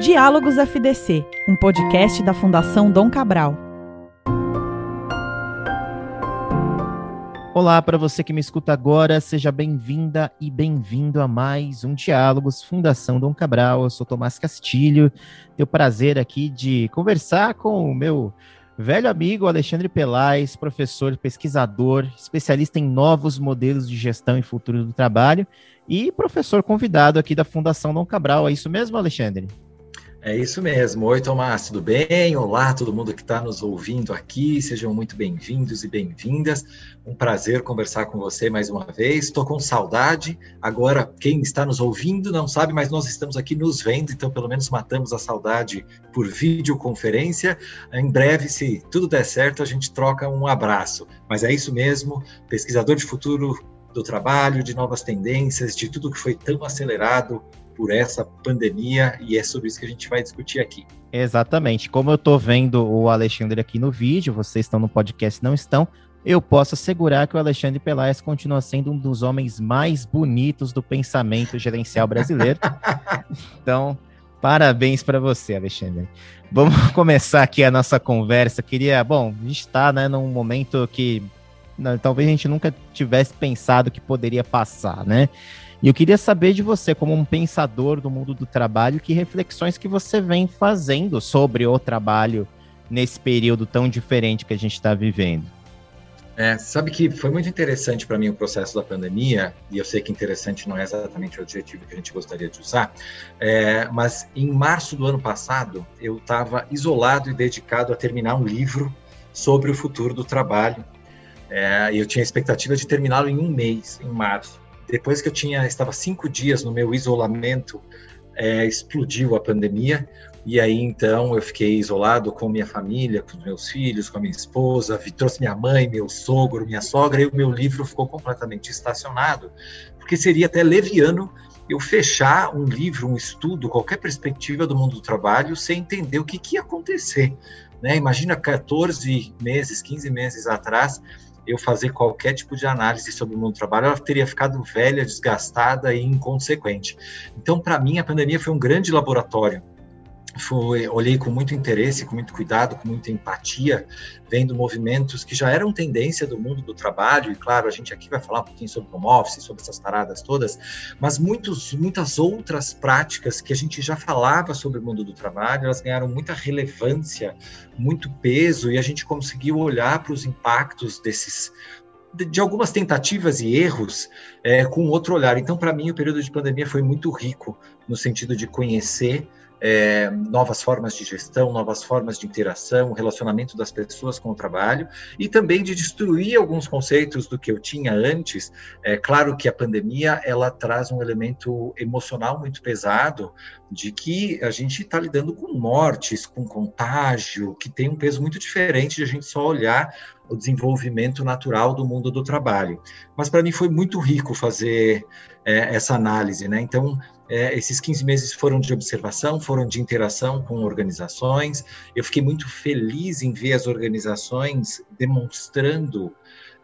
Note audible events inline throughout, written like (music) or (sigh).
Diálogos FDC, um podcast da Fundação Dom Cabral. Olá para você que me escuta agora, seja bem-vinda e bem-vindo a mais um Diálogos Fundação Dom Cabral. Eu sou Tomás Castilho, tenho o prazer aqui de conversar com o meu velho amigo Alexandre Pelais, professor, pesquisador, especialista em novos modelos de gestão e futuro do trabalho e professor convidado aqui da Fundação Dom Cabral. É isso mesmo, Alexandre? É isso mesmo. Oi, Tomás, tudo bem? Olá, todo mundo que está nos ouvindo aqui. Sejam muito bem-vindos e bem-vindas. Um prazer conversar com você mais uma vez. Estou com saudade. Agora, quem está nos ouvindo não sabe, mas nós estamos aqui nos vendo, então pelo menos matamos a saudade por videoconferência. Em breve, se tudo der certo, a gente troca um abraço. Mas é isso mesmo. Pesquisador de futuro do trabalho, de novas tendências, de tudo que foi tão acelerado por essa pandemia e é sobre isso que a gente vai discutir aqui. Exatamente. Como eu estou vendo o Alexandre aqui no vídeo, vocês estão no podcast, não estão, eu posso assegurar que o Alexandre Pelaes continua sendo um dos homens mais bonitos do pensamento gerencial brasileiro. (laughs) então, parabéns para você, Alexandre. Vamos (laughs) começar aqui a nossa conversa. Queria, bom, a gente está né, num momento que não, talvez a gente nunca tivesse pensado que poderia passar, né? E eu queria saber de você, como um pensador do mundo do trabalho, que reflexões que você vem fazendo sobre o trabalho nesse período tão diferente que a gente está vivendo. É, sabe que foi muito interessante para mim o processo da pandemia, e eu sei que interessante não é exatamente o adjetivo que a gente gostaria de usar, é, mas em março do ano passado eu estava isolado e dedicado a terminar um livro sobre o futuro do trabalho. É, e eu tinha a expectativa de terminá-lo em um mês, em março depois que eu tinha estava cinco dias no meu isolamento, é, explodiu a pandemia e aí então eu fiquei isolado com minha família, com meus filhos, com a minha esposa, trouxe minha mãe, meu sogro, minha sogra e o meu livro ficou completamente estacionado, porque seria até leviano eu fechar um livro, um estudo, qualquer perspectiva do mundo do trabalho sem entender o que, que ia acontecer. Né? Imagina 14 meses, 15 meses atrás, eu fazer qualquer tipo de análise sobre o mundo do trabalho, ela teria ficado velha, desgastada e inconsequente. Então, para mim, a pandemia foi um grande laboratório foi, olhei com muito interesse, com muito cuidado, com muita empatia, vendo movimentos que já eram tendência do mundo do trabalho, e claro, a gente aqui vai falar um pouquinho sobre home office, sobre essas paradas todas, mas muitos, muitas outras práticas que a gente já falava sobre o mundo do trabalho, elas ganharam muita relevância, muito peso, e a gente conseguiu olhar para os impactos desses de algumas tentativas e erros é, com outro olhar. Então, para mim, o período de pandemia foi muito rico no sentido de conhecer é, novas formas de gestão, novas formas de interação, relacionamento das pessoas com o trabalho e também de destruir alguns conceitos do que eu tinha antes. É claro que a pandemia ela traz um elemento emocional muito pesado de que a gente está lidando com mortes, com contágio, que tem um peso muito diferente de a gente só olhar o desenvolvimento natural do mundo do trabalho. Mas para mim foi muito rico fazer é, essa análise, né? Então é, esses 15 meses foram de observação, foram de interação com organizações. Eu fiquei muito feliz em ver as organizações demonstrando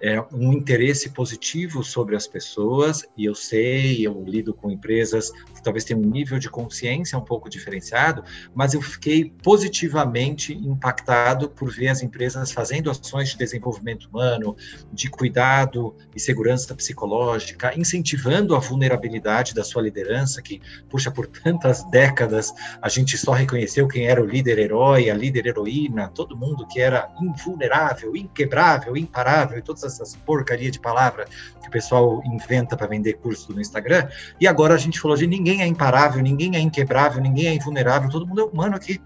é, um interesse positivo sobre as pessoas, e eu sei, eu lido com empresas que talvez tenham um nível de consciência um pouco diferenciado, mas eu fiquei positivamente impactado por ver as empresas fazendo ações de desenvolvimento humano, de cuidado e segurança psicológica, incentivando a vulnerabilidade da sua liderança, que, puxa, por tantas décadas a gente só reconheceu quem era o líder herói, a líder heroína, todo mundo que era invulnerável, inquebrável, imparável e todas as essas porcaria de palavra que o pessoal inventa para vender curso no Instagram. E agora a gente falou de ninguém é imparável, ninguém é inquebrável, ninguém é invulnerável, todo mundo é humano aqui.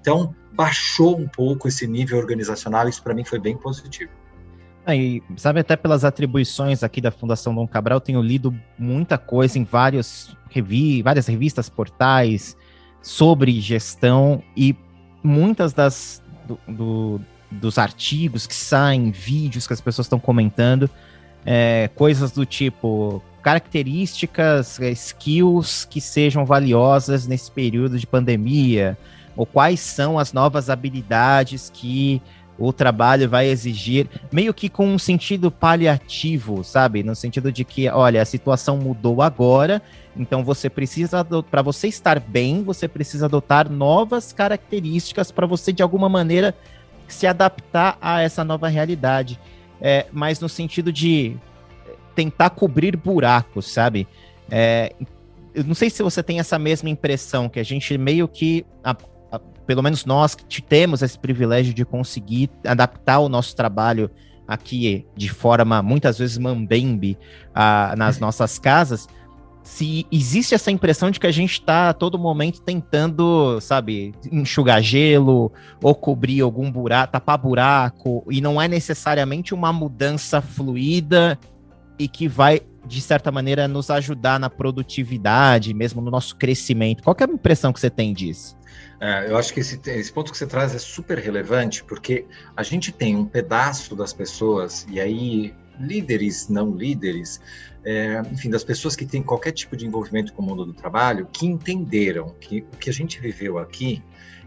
Então, baixou um pouco esse nível organizacional, isso para mim foi bem positivo. Ah, e sabe, até pelas atribuições aqui da Fundação Dom Cabral, tenho lido muita coisa em vários revi várias revistas, portais sobre gestão e muitas das do, do, dos artigos que saem, vídeos que as pessoas estão comentando, é, coisas do tipo características, é, skills que sejam valiosas nesse período de pandemia, ou quais são as novas habilidades que o trabalho vai exigir, meio que com um sentido paliativo, sabe? No sentido de que, olha, a situação mudou agora, então você precisa, para você estar bem, você precisa adotar novas características para você, de alguma maneira, se adaptar a essa nova realidade. É, mas no sentido de tentar cobrir buracos, sabe? É, eu não sei se você tem essa mesma impressão, que a gente meio que a, pelo menos nós que temos esse privilégio de conseguir adaptar o nosso trabalho aqui de forma muitas vezes mambembe uh, nas nossas casas, se existe essa impressão de que a gente está a todo momento tentando, sabe, enxugar gelo ou cobrir algum buraco, tapar buraco, e não é necessariamente uma mudança fluida e que vai, de certa maneira, nos ajudar na produtividade, mesmo no nosso crescimento. Qual é a impressão que você tem disso? É, eu acho que esse, esse, ponto que você traz é super relevante, porque a gente tem um pedaço das pessoas, e aí líderes, não líderes, é, enfim, das pessoas que têm qualquer tipo de envolvimento com o mundo do trabalho, que entenderam que o que a gente viveu aqui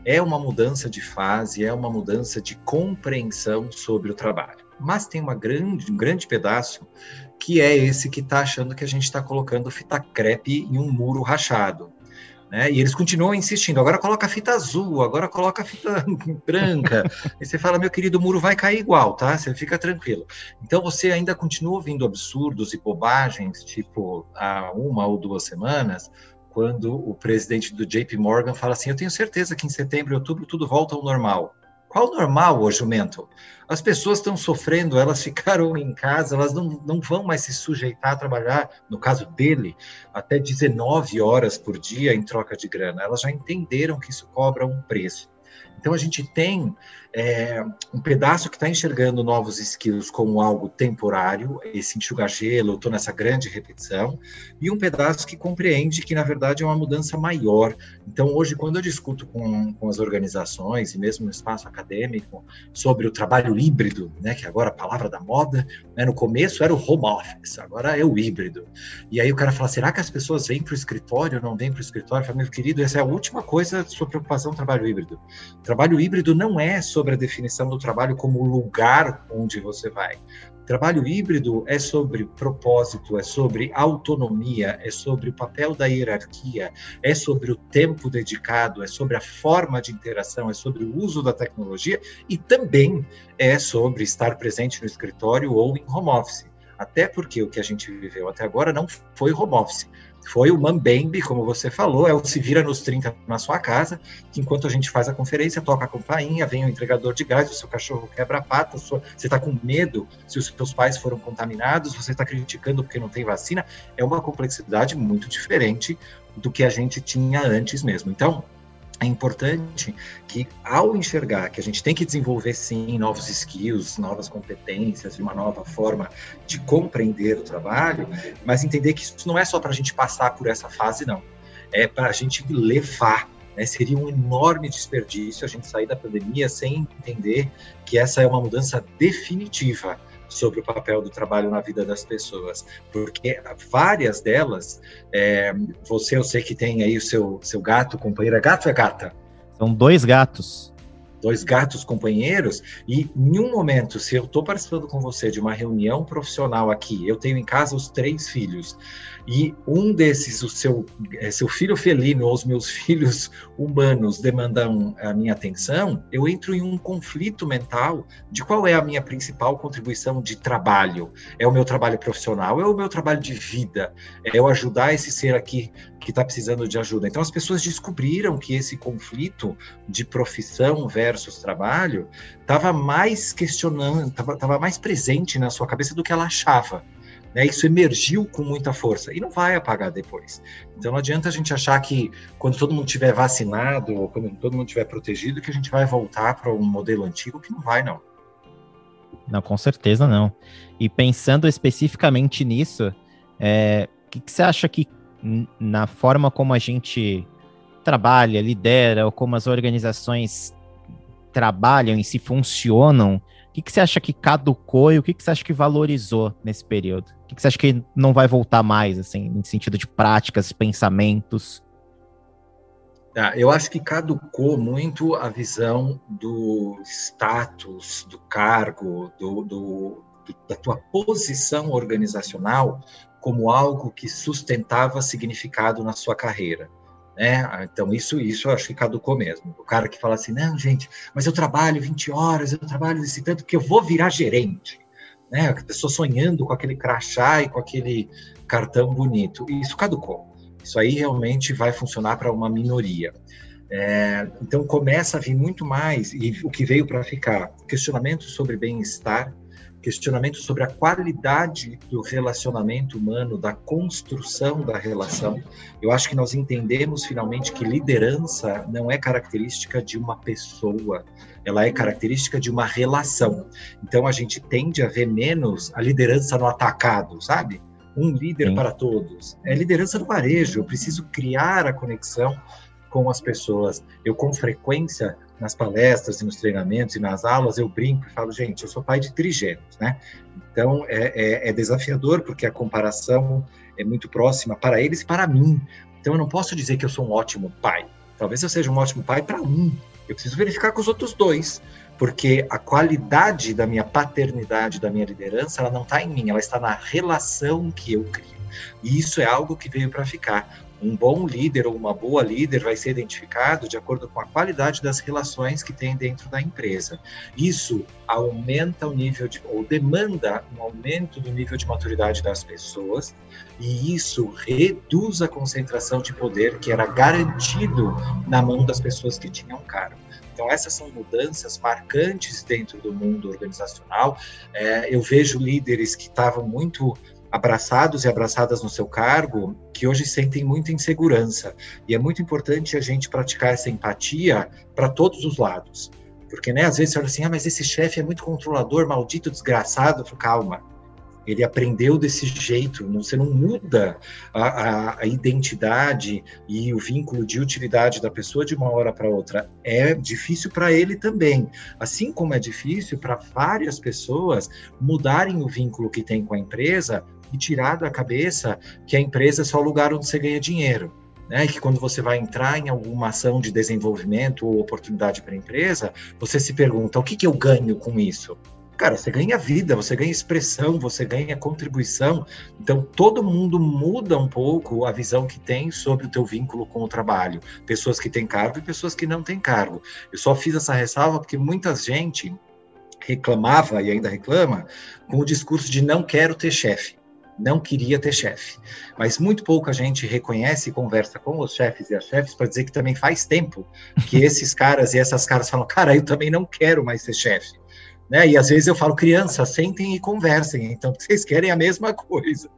é uma mudança de fase, é uma mudança de compreensão sobre o trabalho. Mas tem uma grande, um grande pedaço que é esse que está achando que a gente está colocando fita crepe em um muro rachado. Né? E eles continuam insistindo, agora coloca a fita azul, agora coloca a fita (laughs) branca. e você fala, meu querido, o muro vai cair igual, tá? Você fica tranquilo. Então você ainda continua ouvindo absurdos e bobagens, tipo, há uma ou duas semanas, quando o presidente do JP Morgan fala assim: Eu tenho certeza que em setembro e outubro tudo volta ao normal. Qual normal, ô jumento? As pessoas estão sofrendo, elas (laughs) ficaram em casa, elas não, não vão mais se sujeitar a trabalhar, no caso dele, até 19 horas por dia em troca de grana. Elas já entenderam que isso cobra um preço. Então a gente tem é, um pedaço que está enxergando novos skills como algo temporário, esse enxugar gelo, estou nessa grande repetição, e um pedaço que compreende que, na verdade, é uma mudança maior. Então, hoje, quando eu discuto com, com as organizações, e mesmo no espaço acadêmico, sobre o trabalho híbrido, né, que agora é a palavra da moda, né, no começo era o home office, agora é o híbrido. E aí o cara fala, será que as pessoas vêm para o escritório ou não vêm para o escritório? Eu falo, meu querido, essa é a última coisa sua preocupação, trabalho híbrido. Trabalho híbrido não é só sobre a definição do trabalho como lugar onde você vai. Trabalho híbrido é sobre propósito, é sobre autonomia, é sobre o papel da hierarquia, é sobre o tempo dedicado, é sobre a forma de interação, é sobre o uso da tecnologia e também é sobre estar presente no escritório ou em home office. Até porque o que a gente viveu até agora não foi home office foi o Mambembe, como você falou, é o se vira nos 30 na sua casa, que enquanto a gente faz a conferência, toca a campainha, vem o entregador de gás, o seu cachorro quebra a pata, sua, você está com medo se os seus pais foram contaminados, você está criticando porque não tem vacina, é uma complexidade muito diferente do que a gente tinha antes mesmo. Então, é importante que, ao enxergar que a gente tem que desenvolver, sim, novos skills, novas competências, uma nova forma de compreender o trabalho, mas entender que isso não é só para a gente passar por essa fase, não. É para a gente levar. Né? Seria um enorme desperdício a gente sair da pandemia sem entender que essa é uma mudança definitiva sobre o papel do trabalho na vida das pessoas, porque várias delas, é, você eu sei que tem aí o seu, seu gato, companheira, é gato é gata? São dois gatos dois gatos companheiros, e em um momento, se eu estou participando com você de uma reunião profissional aqui, eu tenho em casa os três filhos, e um desses, o seu, é, seu filho felino ou os meus (laughs) filhos humanos demandam a minha atenção, eu entro em um conflito mental de qual é a minha principal contribuição de trabalho. É o meu trabalho profissional, é o meu trabalho de vida, é eu ajudar esse ser aqui que está precisando de ajuda. Então as pessoas descobriram que esse conflito de profissão versus trabalho estava mais questionando, estava mais presente na sua cabeça do que ela achava. Né, isso emergiu com muita força e não vai apagar depois. Então não adianta a gente achar que quando todo mundo estiver vacinado ou quando todo mundo estiver protegido que a gente vai voltar para um modelo antigo que não vai não. Não, com certeza não. E pensando especificamente nisso, é, o que, que você acha que na forma como a gente trabalha, lidera, ou como as organizações trabalham e se funcionam, que, que você acha que caducou e o que, que você acha que valorizou nesse período? O que, que você acha que não vai voltar mais, assim, em sentido de práticas, pensamentos? Tá, eu acho que caducou muito a visão do status, do cargo, do, do, do, da tua posição organizacional como algo que sustentava significado na sua carreira. Né? Então, isso, isso eu acho que caducou mesmo. O cara que fala assim, não, gente, mas eu trabalho 20 horas, eu trabalho esse tanto que eu vou virar gerente. Né? A pessoa sonhando com aquele crachá e com aquele cartão bonito. Isso caducou. Isso aí realmente vai funcionar para uma minoria. É, então começa a vir muito mais, e o que veio para ficar, questionamento sobre bem-estar, questionamento sobre a qualidade do relacionamento humano, da construção da relação. Eu acho que nós entendemos finalmente que liderança não é característica de uma pessoa, ela é característica de uma relação. Então a gente tende a ver menos a liderança no atacado, sabe? Um líder Sim. para todos. É liderança do varejo. Eu preciso criar a conexão com as pessoas. Eu, com frequência, nas palestras e nos treinamentos e nas aulas, eu brinco e falo, gente, eu sou pai de trigêmeos, né? Então, é, é, é desafiador, porque a comparação é muito próxima para eles e para mim. Então, eu não posso dizer que eu sou um ótimo pai. Talvez eu seja um ótimo pai para um. Eu preciso verificar com os outros dois, porque a qualidade da minha paternidade, da minha liderança, ela não está em mim, ela está na relação que eu crio. E isso é algo que veio para ficar um bom líder ou uma boa líder vai ser identificado de acordo com a qualidade das relações que tem dentro da empresa. Isso aumenta o nível de, ou demanda um aumento do nível de maturidade das pessoas, e isso reduz a concentração de poder que era garantido na mão das pessoas que tinham cargo. Então, essas são mudanças marcantes dentro do mundo organizacional. É, eu vejo líderes que estavam muito abraçados e abraçadas no seu cargo que hoje sentem muita insegurança. E é muito importante a gente praticar essa empatia para todos os lados. Porque, né, às vezes você olha assim, ah, mas esse chefe é muito controlador, maldito, desgraçado. Falo, Calma, ele aprendeu desse jeito, você não muda a, a, a, identidade e o vínculo de utilidade da pessoa de uma hora para outra. É difícil para ele também, assim como é difícil para várias pessoas mudarem o vínculo que tem com a empresa e tirar da cabeça que a empresa é só o lugar onde você ganha dinheiro. Né, que quando você vai entrar em alguma ação de desenvolvimento ou oportunidade para a empresa, você se pergunta: o que, que eu ganho com isso? Cara, você ganha vida, você ganha expressão, você ganha contribuição. Então, todo mundo muda um pouco a visão que tem sobre o teu vínculo com o trabalho. Pessoas que têm cargo e pessoas que não têm cargo. Eu só fiz essa ressalva porque muita gente reclamava e ainda reclama com o discurso de não quero ter chefe não queria ter chefe. Mas muito pouca gente reconhece e conversa com os chefes e as chefes para dizer que também faz tempo que (laughs) esses caras e essas caras falam: cara, eu também não quero mais ser chefe. Né? E às vezes eu falo: criança, sentem e conversem, então vocês querem a mesma coisa.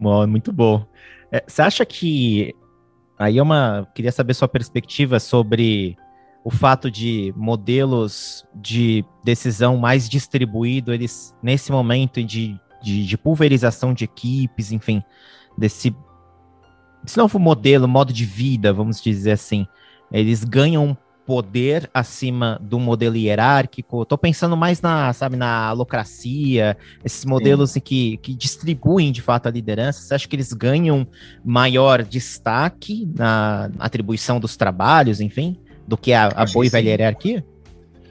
Bom, muito bom. É, você acha que. Aí é uma. Queria saber sua perspectiva sobre o fato de modelos de decisão mais distribuído, eles, nesse momento de de, de pulverização de equipes, enfim, desse, desse novo modelo, modo de vida, vamos dizer assim. Eles ganham poder acima do modelo hierárquico. Estou pensando mais na, sabe, na alocracia, esses modelos que, que distribuem de fato a liderança. Você acha que eles ganham maior destaque na atribuição dos trabalhos, enfim, do que a, a boa e velha hierarquia?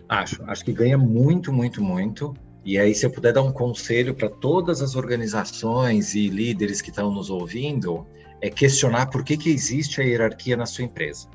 Acho, acho que ganha muito, muito, muito. E aí, se eu puder dar um conselho para todas as organizações e líderes que estão nos ouvindo, é questionar por que, que existe a hierarquia na sua empresa.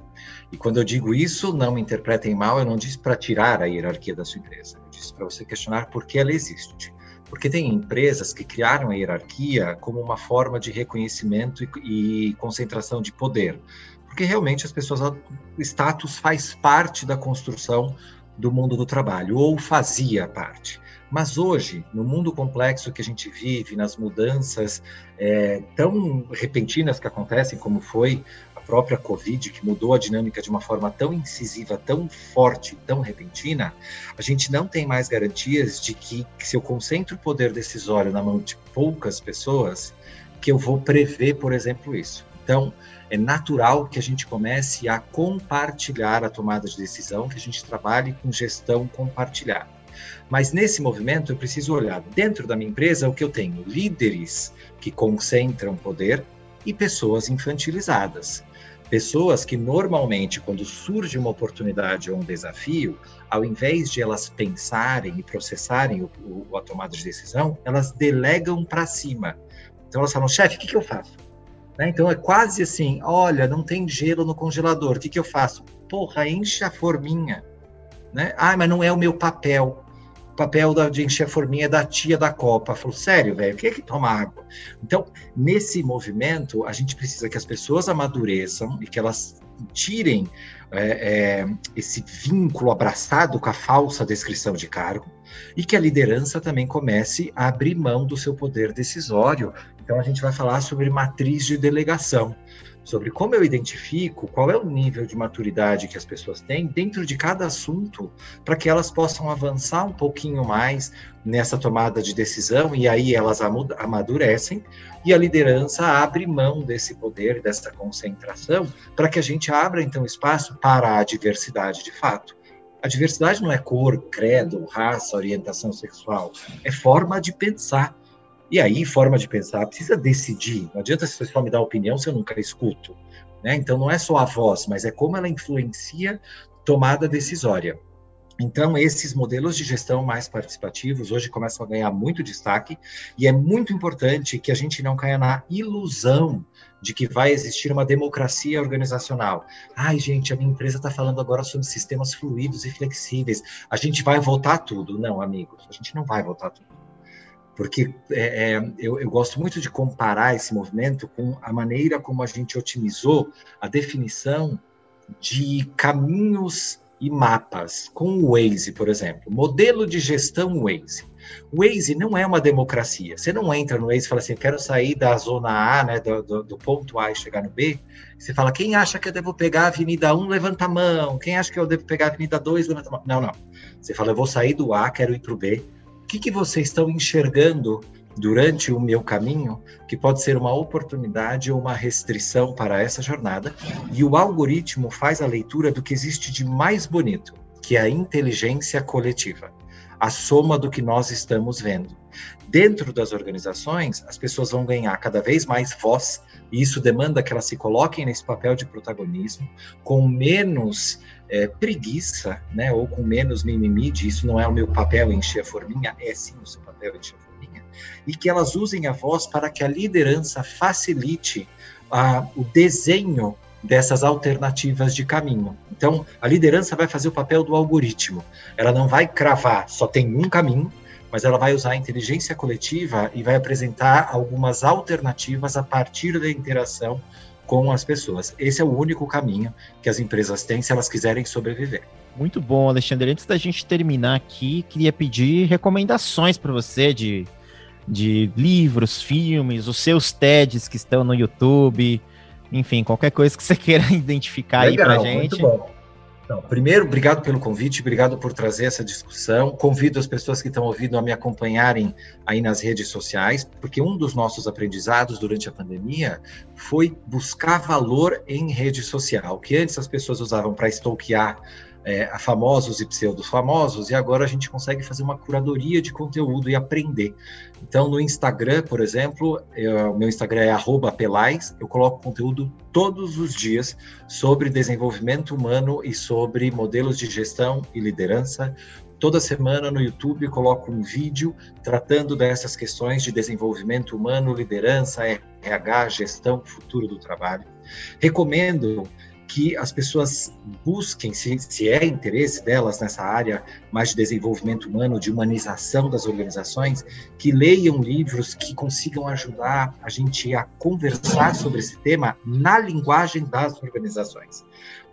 E quando eu digo isso, não me interpretem mal, eu não disse para tirar a hierarquia da sua empresa. Eu disse para você questionar por que ela existe. Porque tem empresas que criaram a hierarquia como uma forma de reconhecimento e, e concentração de poder. Porque realmente as pessoas, o status faz parte da construção do mundo do trabalho, ou fazia parte. Mas hoje, no mundo complexo que a gente vive, nas mudanças é, tão repentinas que acontecem, como foi a própria Covid, que mudou a dinâmica de uma forma tão incisiva, tão forte, tão repentina, a gente não tem mais garantias de que, que se eu concentro o poder decisório na mão de poucas pessoas, que eu vou prever, por exemplo, isso. Então, é natural que a gente comece a compartilhar a tomada de decisão, que a gente trabalhe com gestão compartilhada. Mas nesse movimento eu preciso olhar dentro da minha empresa o que eu tenho: líderes que concentram poder e pessoas infantilizadas. Pessoas que normalmente, quando surge uma oportunidade ou um desafio, ao invés de elas pensarem e processarem o, o, a tomada de decisão, elas delegam para cima. Então elas falam, chefe, o que, que eu faço? Né? Então é quase assim: olha, não tem gelo no congelador, o que, que eu faço? Porra, enche a forminha. Né? Ah, mas não é o meu papel. Papel da, de encher a forminha da tia da Copa. Falou, sério, velho, o que é que toma água? Então, nesse movimento, a gente precisa que as pessoas amadureçam e que elas tirem é, é, esse vínculo abraçado com a falsa descrição de cargo e que a liderança também comece a abrir mão do seu poder decisório. Então, a gente vai falar sobre matriz de delegação sobre como eu identifico qual é o nível de maturidade que as pessoas têm dentro de cada assunto, para que elas possam avançar um pouquinho mais nessa tomada de decisão e aí elas amadurecem e a liderança abre mão desse poder, dessa concentração, para que a gente abra então espaço para a diversidade de fato. A diversidade não é cor, credo, raça, orientação sexual, é forma de pensar e aí, forma de pensar, precisa decidir. Não adianta você só me dar opinião se eu nunca escuto. Né? Então, não é só a voz, mas é como ela influencia tomada decisória. Então, esses modelos de gestão mais participativos hoje começam a ganhar muito destaque e é muito importante que a gente não caia na ilusão de que vai existir uma democracia organizacional. Ai, gente, a minha empresa está falando agora sobre sistemas fluidos e flexíveis. A gente vai votar tudo. Não, amigos, a gente não vai votar tudo porque é, é, eu, eu, gosto muito de comparar esse movimento com a maneira como a gente otimizou a definição de caminhos e mapas com o Waze, por exemplo. Modelo de gestão Waze. O Waze não é uma democracia. Você não entra no Waze e fala assim, quero sair da zona A, né, do, do, do, ponto A e chegar no B. Você fala, quem acha que eu devo pegar a Avenida 1, levanta a mão. Quem acha que eu devo pegar a Avenida 2, levanta a mão. Não, não. Você fala, eu vou sair do A, quero ir para o B que, que vocês estão enxergando durante o meu caminho que pode ser uma oportunidade ou uma restrição para essa jornada? E o algoritmo faz a leitura do que existe de mais bonito, que é a inteligência coletiva, a soma do que nós estamos vendo. Dentro das organizações, as pessoas vão ganhar cada vez mais voz, e isso demanda que elas se coloquem nesse papel de protagonismo, com menos é, preguiça, né, ou com menos mimimi de isso não é o meu papel encher a forminha, é sim o seu papel encher a forminha, e que elas usem a voz para que a liderança facilite a, o desenho dessas alternativas de caminho. Então, a liderança vai fazer o papel do algoritmo. Ela não vai cravar só tem um caminho, mas ela vai usar a inteligência coletiva e vai apresentar algumas alternativas a partir da interação com as pessoas. Esse é o único caminho que as empresas têm se elas quiserem sobreviver. Muito bom, Alexandre. Antes da gente terminar aqui, queria pedir recomendações para você de, de livros, filmes, os seus TEDs que estão no YouTube, enfim, qualquer coisa que você (laughs) queira identificar Legal, aí para gente. Muito bom. Então, primeiro, obrigado pelo convite, obrigado por trazer essa discussão. Convido as pessoas que estão ouvindo a me acompanharem aí nas redes sociais, porque um dos nossos aprendizados durante a pandemia foi buscar valor em rede social, que antes as pessoas usavam para stalkear é, a famosos e pseudos famosos, e agora a gente consegue fazer uma curadoria de conteúdo e aprender. Então, no Instagram, por exemplo, o meu Instagram é @pelais, eu coloco conteúdo todos os dias sobre desenvolvimento humano e sobre modelos de gestão e liderança. Toda semana no YouTube coloco um vídeo tratando dessas questões de desenvolvimento humano, liderança, RH, gestão, futuro do trabalho. Recomendo que as pessoas busquem, se, se é interesse delas nessa área mais de desenvolvimento humano, de humanização das organizações, que leiam livros que consigam ajudar a gente a conversar sobre esse tema na linguagem das organizações.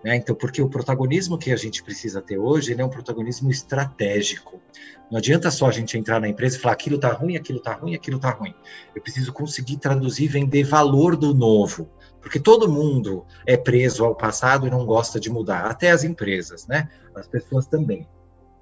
Né? Então, porque o protagonismo que a gente precisa ter hoje, é um protagonismo estratégico. Não adianta só a gente entrar na empresa e falar aquilo está ruim, aquilo está ruim, aquilo está ruim. Eu preciso conseguir traduzir, vender valor do novo porque todo mundo é preso ao passado e não gosta de mudar, até as empresas, né? As pessoas também.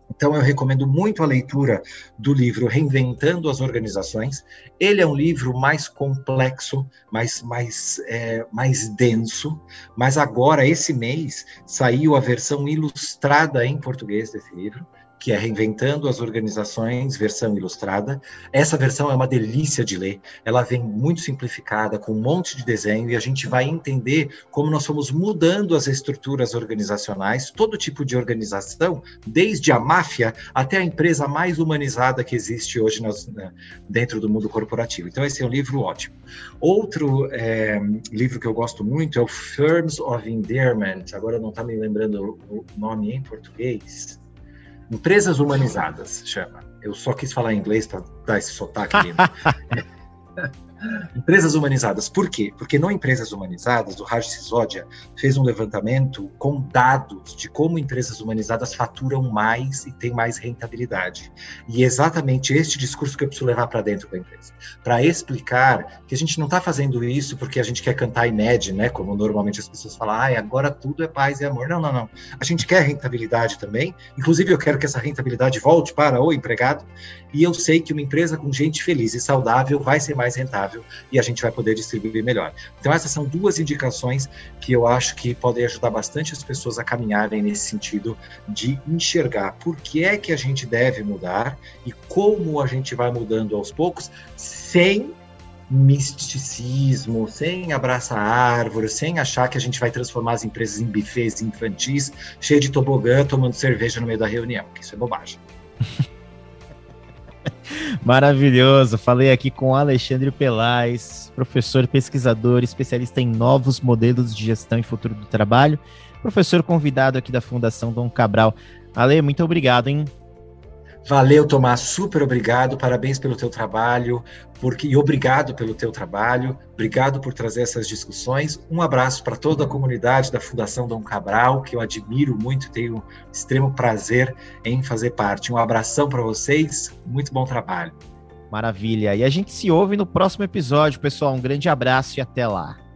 Então, eu recomendo muito a leitura do livro Reinventando as Organizações. Ele é um livro mais complexo, mais, mais, é, mais denso, mas agora, esse mês, saiu a versão ilustrada em português desse livro. Que é Reinventando as Organizações, versão ilustrada. Essa versão é uma delícia de ler, ela vem muito simplificada, com um monte de desenho, e a gente vai entender como nós fomos mudando as estruturas organizacionais, todo tipo de organização, desde a máfia até a empresa mais humanizada que existe hoje nas, né, dentro do mundo corporativo. Então, esse é um livro ótimo. Outro é, livro que eu gosto muito é o Firms of Endearment, agora não está me lembrando o nome em português. Empresas humanizadas, chama. Eu só quis falar em inglês para dar esse sotaque lindo. (laughs) Empresas humanizadas. Por quê? Porque no Empresas Humanizadas, o Raj Sisodia fez um levantamento com dados de como empresas humanizadas faturam mais e têm mais rentabilidade. E é exatamente este discurso que eu preciso levar para dentro da empresa. Para explicar que a gente não está fazendo isso porque a gente quer cantar IMED, né? Como normalmente as pessoas falam, ah, agora tudo é paz e amor. Não, não, não. A gente quer rentabilidade também. Inclusive, eu quero que essa rentabilidade volte para o empregado. E eu sei que uma empresa com gente feliz e saudável vai ser mais rentável e a gente vai poder distribuir melhor. Então, essas são duas indicações que eu acho que podem ajudar bastante as pessoas a caminharem nesse sentido de enxergar por que é que a gente deve mudar e como a gente vai mudando aos poucos, sem misticismo, sem abraçar árvore, sem achar que a gente vai transformar as empresas em bufês infantis, cheio de tobogã, tomando cerveja no meio da reunião, que isso é bobagem. (laughs) Maravilhoso. Falei aqui com Alexandre Pelais, professor, pesquisador, especialista em novos modelos de gestão e futuro do trabalho, professor convidado aqui da Fundação Dom Cabral. Ale, muito obrigado, hein? Valeu, Tomás, super obrigado, parabéns pelo teu trabalho, porque e obrigado pelo teu trabalho, obrigado por trazer essas discussões. Um abraço para toda a comunidade da Fundação Dom Cabral, que eu admiro muito, tenho extremo prazer em fazer parte. Um abração para vocês, muito bom trabalho. Maravilha. E a gente se ouve no próximo episódio, pessoal. Um grande abraço e até lá.